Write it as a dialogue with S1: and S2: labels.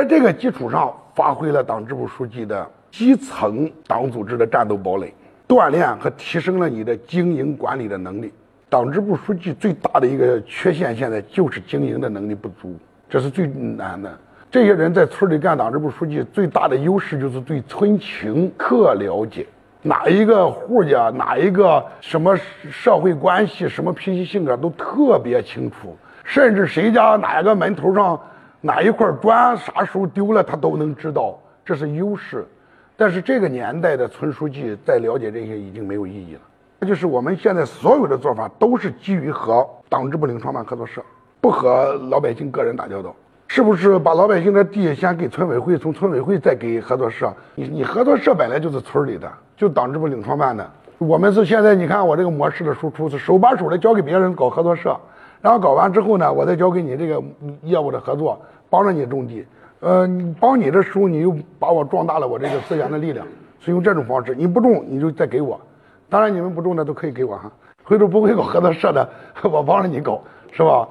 S1: 在这个基础上，发挥了党支部书记的基层党组织的战斗堡垒，锻炼和提升了你的经营管理的能力。党支部书记最大的一个缺陷，现在就是经营的能力不足，这是最难的。这些人在村里干党支部书记，最大的优势就是对村情特了解，哪一个户家，哪一个什么社会关系，什么脾气性格都特别清楚，甚至谁家哪个门头上哪一块砖啥时候丢了，他都能知道，这是优势。但是这个年代的村书记再了解这些已经没有意义了。那就是我们现在所有的做法都是基于和党支部领创办合作社，不和老百姓个人打交道。是不是把老百姓的地先给村委会，从村委会再给合作社？你你合作社本来就是村里的，就党支部领创办的。我们是现在你看我这个模式的输出是手把手的交给别人搞合作社，然后搞完之后呢，我再交给你这个业务的合作，帮着你种地。呃，帮你的时候，你又把我壮大了我这个资源的力量，是用这种方式。你不种，你就再给我。当然你们不种的都可以给我哈。回头不会搞合作社的，我帮着你搞，是吧？